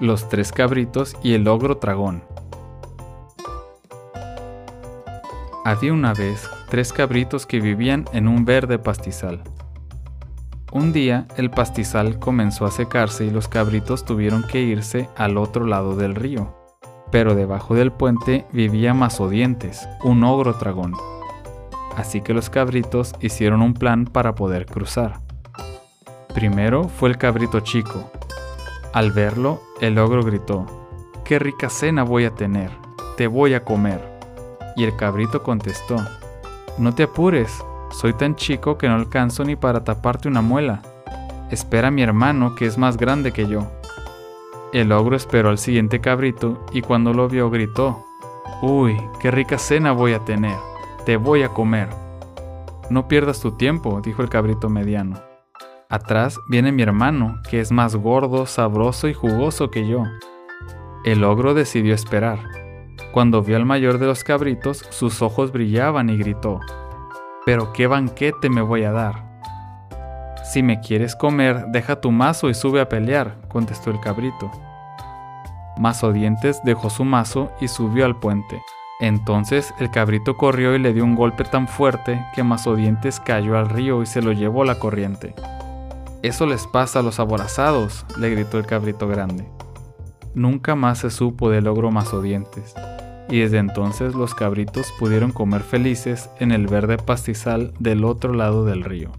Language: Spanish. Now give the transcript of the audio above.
Los tres cabritos y el ogro tragón. Había una vez tres cabritos que vivían en un verde pastizal. Un día el pastizal comenzó a secarse y los cabritos tuvieron que irse al otro lado del río. Pero debajo del puente vivía Mazodientes, un ogro tragón. Así que los cabritos hicieron un plan para poder cruzar. Primero fue el cabrito chico. Al verlo, el ogro gritó, ¡Qué rica cena voy a tener! Te voy a comer. Y el cabrito contestó, No te apures, soy tan chico que no alcanzo ni para taparte una muela. Espera a mi hermano que es más grande que yo. El ogro esperó al siguiente cabrito y cuando lo vio gritó, Uy, qué rica cena voy a tener, te voy a comer. No pierdas tu tiempo, dijo el cabrito mediano. Atrás viene mi hermano, que es más gordo, sabroso y jugoso que yo. El ogro decidió esperar. Cuando vio al mayor de los cabritos, sus ojos brillaban y gritó, Pero qué banquete me voy a dar. Si me quieres comer, deja tu mazo y sube a pelear, contestó el cabrito. Mazo Dientes dejó su mazo y subió al puente. Entonces el cabrito corrió y le dio un golpe tan fuerte que Mazo Dientes cayó al río y se lo llevó la corriente. Eso les pasa a los aborazados, le gritó el cabrito grande. Nunca más se supo del ogro mazodientes, y desde entonces los cabritos pudieron comer felices en el verde pastizal del otro lado del río.